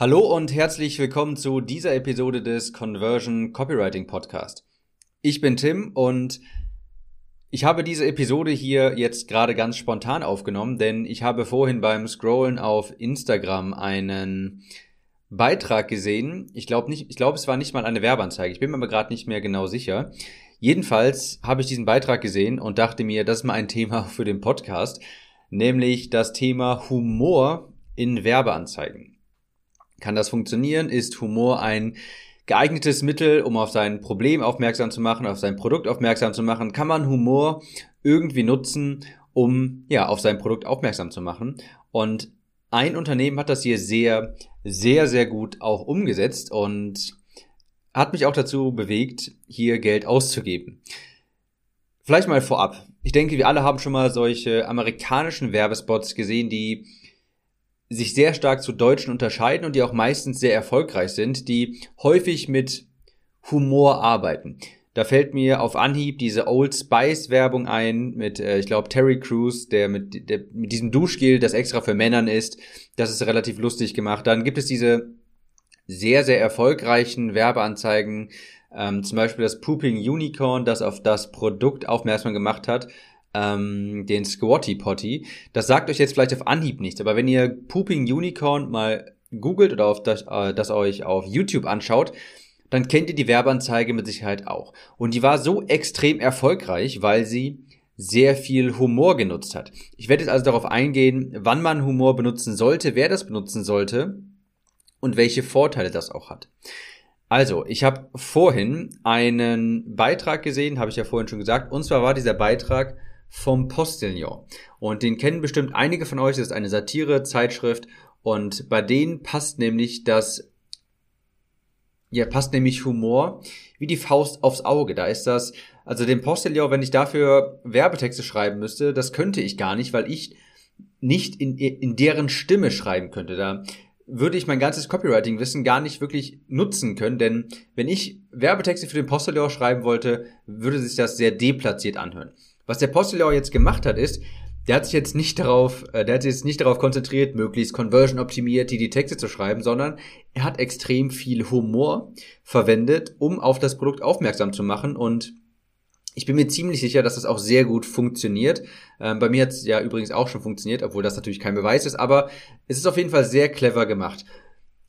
Hallo und herzlich willkommen zu dieser Episode des Conversion Copywriting Podcast. Ich bin Tim und ich habe diese Episode hier jetzt gerade ganz spontan aufgenommen, denn ich habe vorhin beim Scrollen auf Instagram einen Beitrag gesehen. Ich glaube nicht, ich glaube, es war nicht mal eine Werbeanzeige. Ich bin mir aber gerade nicht mehr genau sicher. Jedenfalls habe ich diesen Beitrag gesehen und dachte mir, das ist mal ein Thema für den Podcast, nämlich das Thema Humor in Werbeanzeigen. Kann das funktionieren? Ist Humor ein geeignetes Mittel, um auf sein Problem aufmerksam zu machen, auf sein Produkt aufmerksam zu machen? Kann man Humor irgendwie nutzen, um ja auf sein Produkt aufmerksam zu machen? Und ein Unternehmen hat das hier sehr, sehr, sehr gut auch umgesetzt und hat mich auch dazu bewegt, hier Geld auszugeben. Vielleicht mal vorab. Ich denke, wir alle haben schon mal solche amerikanischen Werbespots gesehen, die sich sehr stark zu Deutschen unterscheiden und die auch meistens sehr erfolgreich sind, die häufig mit Humor arbeiten. Da fällt mir auf Anhieb diese Old Spice Werbung ein mit, äh, ich glaube, Terry Crews, der mit, der mit diesem Duschgel, das extra für Männern ist. Das ist relativ lustig gemacht. Dann gibt es diese sehr, sehr erfolgreichen Werbeanzeigen, ähm, zum Beispiel das Pooping Unicorn, das auf das Produkt aufmerksam gemacht hat ähm, den Squatty Potty. Das sagt euch jetzt vielleicht auf Anhieb nichts, aber wenn ihr Pooping Unicorn mal googelt oder auf das, äh, das euch auf YouTube anschaut, dann kennt ihr die Werbeanzeige mit Sicherheit auch. Und die war so extrem erfolgreich, weil sie sehr viel Humor genutzt hat. Ich werde jetzt also darauf eingehen, wann man Humor benutzen sollte, wer das benutzen sollte und welche Vorteile das auch hat. Also, ich habe vorhin einen Beitrag gesehen, habe ich ja vorhin schon gesagt, und zwar war dieser Beitrag vom Postillon. Und den kennen bestimmt einige von euch. Das ist eine Satire-Zeitschrift. Und bei denen passt nämlich das, ja, passt nämlich Humor wie die Faust aufs Auge. Da ist das, also den Postillon, wenn ich dafür Werbetexte schreiben müsste, das könnte ich gar nicht, weil ich nicht in, in deren Stimme schreiben könnte. Da würde ich mein ganzes Copywriting-Wissen gar nicht wirklich nutzen können, denn wenn ich Werbetexte für den Postillon schreiben wollte, würde sich das sehr deplatziert anhören. Was der Postillon jetzt gemacht hat, ist, der hat sich jetzt nicht darauf, äh, der hat sich jetzt nicht darauf konzentriert, möglichst Conversion optimiert, die die Texte zu schreiben, sondern er hat extrem viel Humor verwendet, um auf das Produkt aufmerksam zu machen und ich bin mir ziemlich sicher, dass das auch sehr gut funktioniert. Ähm, bei mir hat es ja übrigens auch schon funktioniert, obwohl das natürlich kein Beweis ist, aber es ist auf jeden Fall sehr clever gemacht.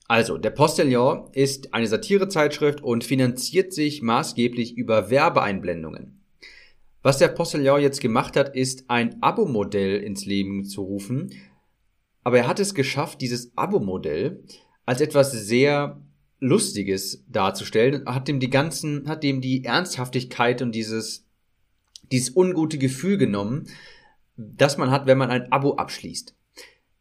Also, der Postillon ist eine Satirezeitschrift und finanziert sich maßgeblich über Werbeeinblendungen. Was der Postillon jetzt gemacht hat, ist ein Abo-Modell ins Leben zu rufen. Aber er hat es geschafft, dieses Abo-Modell als etwas sehr Lustiges darzustellen, hat dem die ganzen, hat dem die Ernsthaftigkeit und dieses, dieses ungute Gefühl genommen, das man hat, wenn man ein Abo abschließt.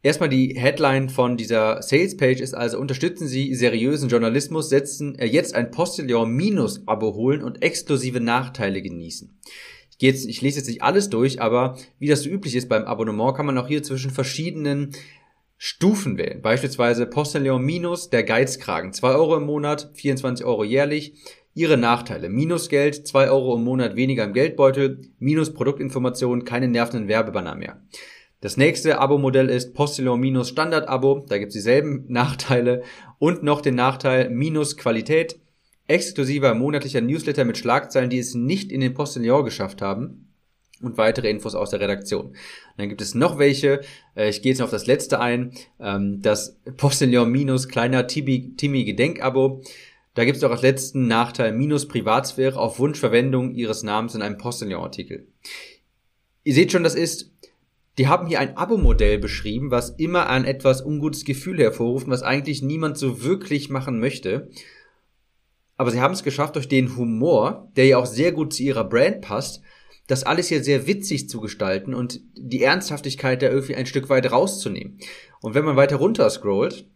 Erstmal die Headline von dieser Salespage ist also, unterstützen Sie seriösen Journalismus, setzen äh, jetzt ein Postillon Minus Abo holen und exklusive Nachteile genießen jetzt, ich lese jetzt nicht alles durch, aber wie das so üblich ist beim Abonnement, kann man auch hier zwischen verschiedenen Stufen wählen. Beispielsweise Postillon Minus, der Geizkragen. 2 Euro im Monat, 24 Euro jährlich. Ihre Nachteile. Minusgeld, 2 Euro im Monat weniger im Geldbeutel. Minus Produktinformationen, keine nervenden Werbebanner mehr. Das nächste Abo-Modell ist Postillon minus Standard-Abo. Da gibt es dieselben Nachteile. Und noch den Nachteil minus Qualität exklusiver monatlicher Newsletter mit Schlagzeilen, die es nicht in den Postillon geschafft haben und weitere Infos aus der Redaktion. dann gibt es noch welche. Äh, ich gehe jetzt auf das letzte ein. Ähm, das Postillon minus kleiner Timmy Gedenkabo. Da gibt es auch als letzten Nachteil minus Privatsphäre auf Wunsch Verwendung Ihres Namens in einem Postillon-Artikel. Ihr seht schon, das ist, die haben hier ein Abo-Modell beschrieben, was immer ein etwas ungutes Gefühl hervorruft, was eigentlich niemand so wirklich machen möchte aber sie haben es geschafft, durch den Humor, der ja auch sehr gut zu ihrer Brand passt, das alles hier sehr witzig zu gestalten und die Ernsthaftigkeit da irgendwie ein Stück weit rauszunehmen. Und wenn man weiter runter scrollt,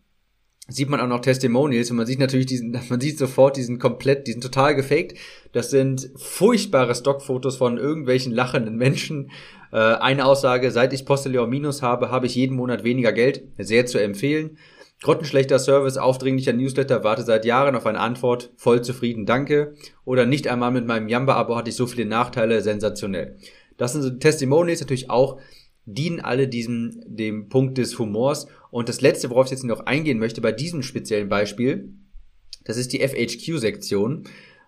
sieht man auch noch Testimonials und man sieht natürlich diesen, man sieht sofort diesen komplett, diesen total gefaked. Das sind furchtbare Stockfotos von irgendwelchen lachenden Menschen. Äh, eine Aussage, seit ich Postillon Minus habe, habe ich jeden Monat weniger Geld. Sehr zu empfehlen. Grottenschlechter Service, aufdringlicher Newsletter, warte seit Jahren auf eine Antwort, voll zufrieden, danke. Oder nicht einmal mit meinem Yamba-Abo hatte ich so viele Nachteile, sensationell. Das sind so Testimonials natürlich auch, dienen alle diesem, dem Punkt des Humors Und das letzte, worauf ich jetzt noch eingehen möchte bei diesem speziellen Beispiel, das ist die FHQ-Sektion,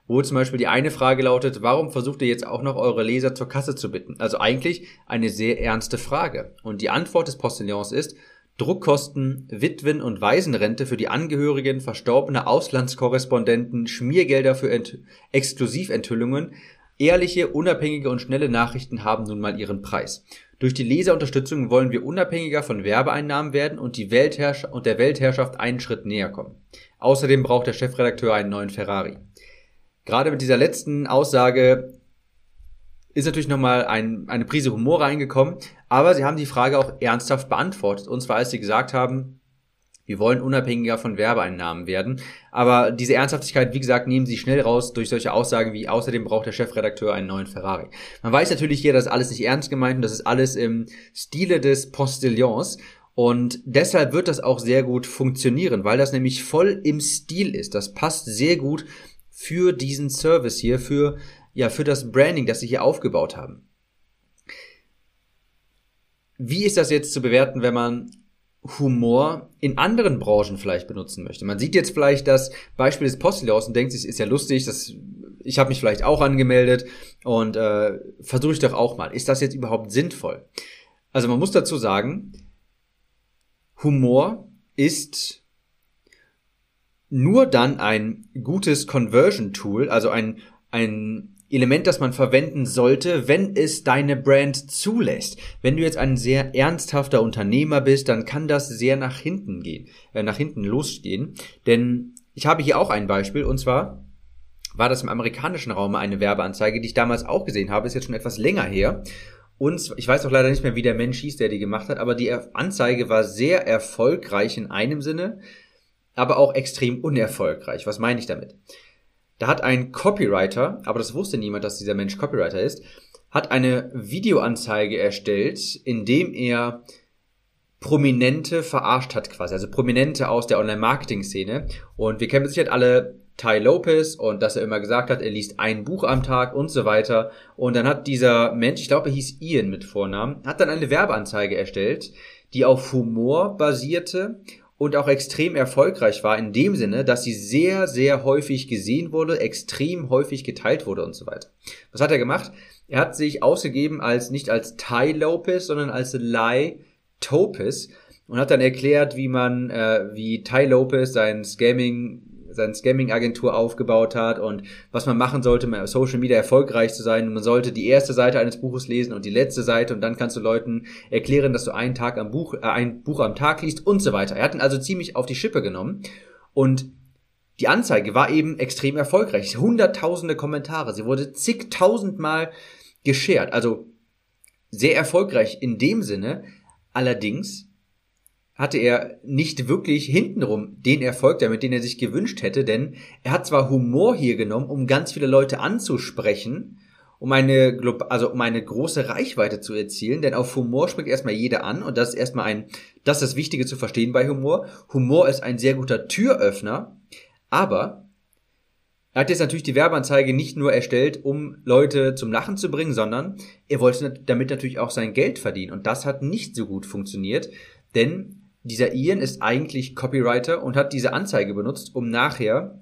wo zum Beispiel die eine Frage lautet, warum versucht ihr jetzt auch noch eure Leser zur Kasse zu bitten? Also eigentlich eine sehr ernste Frage. Und die Antwort des Postillons ist, Druckkosten, Witwen- und Waisenrente für die Angehörigen verstorbener Auslandskorrespondenten, Schmiergelder für Ent Exklusiventhüllungen, ehrliche, unabhängige und schnelle Nachrichten haben nun mal ihren Preis. Durch die Leserunterstützung wollen wir unabhängiger von Werbeeinnahmen werden und, die und der Weltherrschaft einen Schritt näher kommen. Außerdem braucht der Chefredakteur einen neuen Ferrari. Gerade mit dieser letzten Aussage ist natürlich nochmal ein, eine Prise Humor reingekommen, aber sie haben die Frage auch ernsthaft beantwortet. Und zwar, als sie gesagt haben, wir wollen unabhängiger von Werbeeinnahmen werden. Aber diese Ernsthaftigkeit, wie gesagt, nehmen sie schnell raus durch solche Aussagen wie außerdem braucht der Chefredakteur einen neuen Ferrari. Man weiß natürlich hier, das ist alles nicht ernst gemeint und das ist alles im Stile des Postillons. Und deshalb wird das auch sehr gut funktionieren, weil das nämlich voll im Stil ist. Das passt sehr gut für diesen Service hier, für, ja, für das Branding, das sie hier aufgebaut haben. Wie ist das jetzt zu bewerten, wenn man Humor in anderen Branchen vielleicht benutzen möchte. Man sieht jetzt vielleicht das Beispiel des Postillons und denkt sich, ist ja lustig, das, ich habe mich vielleicht auch angemeldet und äh, versuche ich doch auch mal. Ist das jetzt überhaupt sinnvoll? Also man muss dazu sagen, Humor ist nur dann ein gutes Conversion-Tool, also ein, ein Element, das man verwenden sollte, wenn es deine Brand zulässt. Wenn du jetzt ein sehr ernsthafter Unternehmer bist, dann kann das sehr nach hinten gehen, äh, nach hinten losgehen. Denn ich habe hier auch ein Beispiel und zwar war das im amerikanischen Raum eine Werbeanzeige, die ich damals auch gesehen habe, ist jetzt schon etwas länger her. Und ich weiß auch leider nicht mehr, wie der Mensch hieß, der die gemacht hat, aber die Anzeige war sehr erfolgreich in einem Sinne, aber auch extrem unerfolgreich. Was meine ich damit? Da hat ein Copywriter, aber das wusste niemand, dass dieser Mensch Copywriter ist, hat eine Videoanzeige erstellt, in dem er Prominente verarscht hat quasi, also Prominente aus der Online-Marketing-Szene. Und wir kennen sicher alle Ty Lopez und dass er immer gesagt hat, er liest ein Buch am Tag und so weiter. Und dann hat dieser Mensch, ich glaube, er hieß Ian mit Vornamen, hat dann eine Werbeanzeige erstellt, die auf Humor basierte und auch extrem erfolgreich war in dem Sinne, dass sie sehr, sehr häufig gesehen wurde, extrem häufig geteilt wurde und so weiter. Was hat er gemacht? Er hat sich ausgegeben als nicht als Ty Lopez, sondern als Lai Topis und hat dann erklärt, wie man, äh, wie Ty Lopez sein Scamming seine Scamming-Agentur aufgebaut hat und was man machen sollte, um Social Media erfolgreich zu sein. man sollte die erste Seite eines Buches lesen und die letzte Seite und dann kannst du Leuten erklären, dass du einen Tag am Buch, äh, ein Buch am Tag liest und so weiter. Er hat ihn also ziemlich auf die Schippe genommen und die Anzeige war eben extrem erfolgreich. Hunderttausende Kommentare. Sie wurde zigtausendmal geshared. Also sehr erfolgreich in dem Sinne. Allerdings hatte er nicht wirklich hintenrum den Erfolg damit, den er sich gewünscht hätte, denn er hat zwar Humor hier genommen, um ganz viele Leute anzusprechen, um eine, also um eine große Reichweite zu erzielen, denn auf Humor springt erstmal jeder an und das ist erstmal ein, das ist das Wichtige zu verstehen bei Humor. Humor ist ein sehr guter Türöffner, aber er hat jetzt natürlich die Werbeanzeige nicht nur erstellt, um Leute zum Lachen zu bringen, sondern er wollte damit natürlich auch sein Geld verdienen und das hat nicht so gut funktioniert, denn dieser Ian ist eigentlich Copywriter und hat diese Anzeige benutzt, um nachher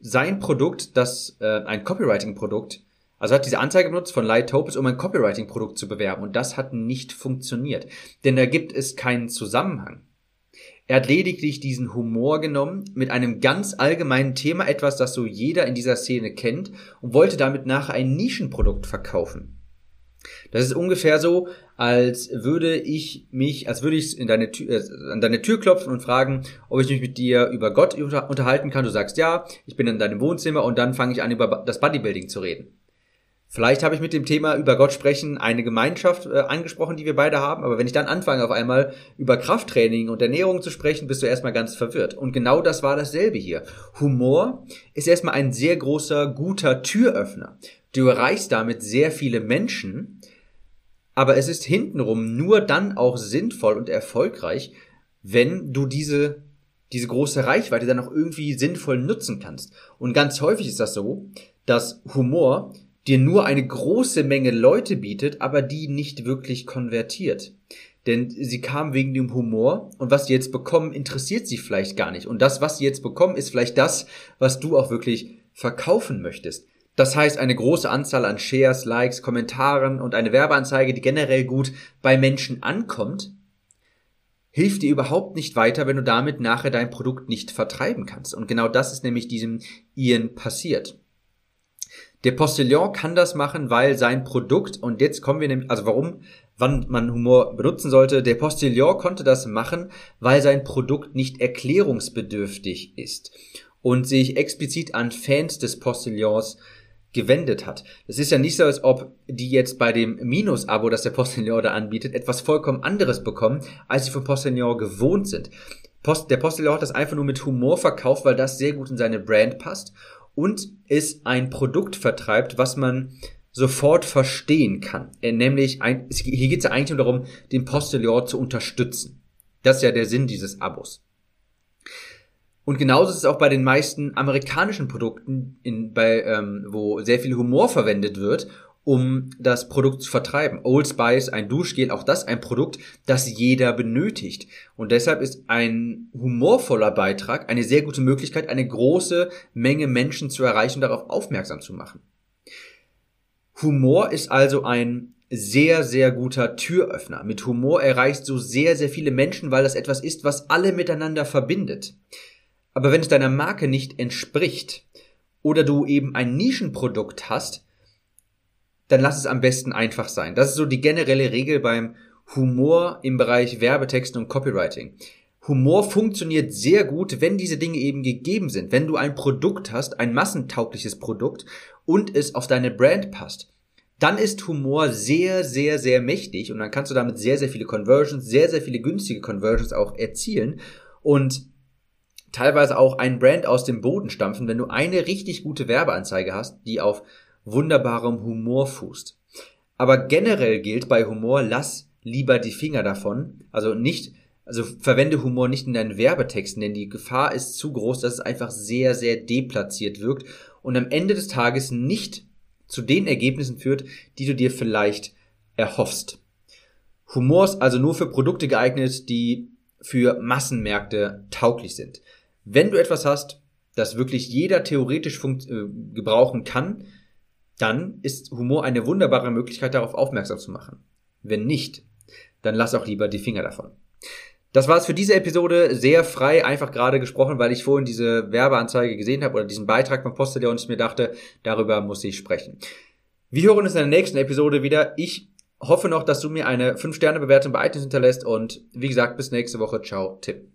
sein Produkt, das äh, ein Copywriting-Produkt, also hat diese Anzeige benutzt von Light Topes, um ein Copywriting-Produkt zu bewerben. Und das hat nicht funktioniert. Denn da gibt es keinen Zusammenhang. Er hat lediglich diesen Humor genommen mit einem ganz allgemeinen Thema, etwas, das so jeder in dieser Szene kennt, und wollte damit nachher ein Nischenprodukt verkaufen. Das ist ungefähr so, als würde ich mich, als würde ich in deine Tür, äh, an deine Tür klopfen und fragen, ob ich mich mit dir über Gott unter, unterhalten kann. Du sagst ja, ich bin in deinem Wohnzimmer und dann fange ich an, über das Bodybuilding zu reden. Vielleicht habe ich mit dem Thema über Gott sprechen eine Gemeinschaft äh, angesprochen, die wir beide haben, aber wenn ich dann anfange, auf einmal über Krafttraining und Ernährung zu sprechen, bist du erstmal ganz verwirrt. Und genau das war dasselbe hier. Humor ist erstmal ein sehr großer, guter Türöffner. Du erreichst damit sehr viele Menschen, aber es ist hintenrum nur dann auch sinnvoll und erfolgreich, wenn du diese, diese große Reichweite dann auch irgendwie sinnvoll nutzen kannst. Und ganz häufig ist das so, dass Humor dir nur eine große Menge Leute bietet, aber die nicht wirklich konvertiert. Denn sie kamen wegen dem Humor und was sie jetzt bekommen, interessiert sie vielleicht gar nicht. Und das, was sie jetzt bekommen, ist vielleicht das, was du auch wirklich verkaufen möchtest. Das heißt, eine große Anzahl an Shares, Likes, Kommentaren und eine Werbeanzeige, die generell gut bei Menschen ankommt, hilft dir überhaupt nicht weiter, wenn du damit nachher dein Produkt nicht vertreiben kannst. Und genau das ist nämlich diesem Ian passiert. Der Postillon kann das machen, weil sein Produkt, und jetzt kommen wir nämlich, also warum, wann man Humor benutzen sollte, der Postillon konnte das machen, weil sein Produkt nicht erklärungsbedürftig ist und sich explizit an Fans des Postillons gewendet hat. Es ist ja nicht so, als ob die jetzt bei dem Minus-Abo, das der Postillon da anbietet, etwas vollkommen anderes bekommen, als sie vom Postillon gewohnt sind. Post, der Postillon hat das einfach nur mit Humor verkauft, weil das sehr gut in seine Brand passt und es ein Produkt vertreibt, was man sofort verstehen kann. Äh, nämlich, ein, hier geht es ja eigentlich nur darum, den Postillon zu unterstützen. Das ist ja der Sinn dieses Abos. Und genauso ist es auch bei den meisten amerikanischen Produkten, in, bei, ähm, wo sehr viel Humor verwendet wird, um das Produkt zu vertreiben. Old Spice, ein Duschgel, auch das ein Produkt, das jeder benötigt. Und deshalb ist ein humorvoller Beitrag eine sehr gute Möglichkeit, eine große Menge Menschen zu erreichen und darauf aufmerksam zu machen. Humor ist also ein sehr, sehr guter Türöffner. Mit Humor erreicht so sehr, sehr viele Menschen, weil das etwas ist, was alle miteinander verbindet. Aber wenn es deiner Marke nicht entspricht oder du eben ein Nischenprodukt hast, dann lass es am besten einfach sein. Das ist so die generelle Regel beim Humor im Bereich Werbetexten und Copywriting. Humor funktioniert sehr gut, wenn diese Dinge eben gegeben sind. Wenn du ein Produkt hast, ein massentaugliches Produkt und es auf deine Brand passt, dann ist Humor sehr, sehr, sehr mächtig und dann kannst du damit sehr, sehr viele Conversions, sehr, sehr viele günstige Conversions auch erzielen. Und teilweise auch ein Brand aus dem Boden stampfen, wenn du eine richtig gute Werbeanzeige hast, die auf wunderbarem Humor fußt. Aber generell gilt bei Humor, lass lieber die Finger davon. Also nicht, also verwende Humor nicht in deinen Werbetexten, denn die Gefahr ist zu groß, dass es einfach sehr, sehr deplatziert wirkt und am Ende des Tages nicht zu den Ergebnissen führt, die du dir vielleicht erhoffst. Humor ist also nur für Produkte geeignet, die für Massenmärkte tauglich sind. Wenn du etwas hast, das wirklich jeder theoretisch äh, gebrauchen kann, dann ist Humor eine wunderbare Möglichkeit, darauf aufmerksam zu machen. Wenn nicht, dann lass auch lieber die Finger davon. Das war's für diese Episode. Sehr frei, einfach gerade gesprochen, weil ich vorhin diese Werbeanzeige gesehen habe oder diesen Beitrag vom Postillon und ich mir dachte, darüber muss ich sprechen. Wir hören uns in der nächsten Episode wieder. Ich hoffe noch, dass du mir eine 5-Sterne-Bewertung bei iTunes hinterlässt und wie gesagt, bis nächste Woche. Ciao, Tipp.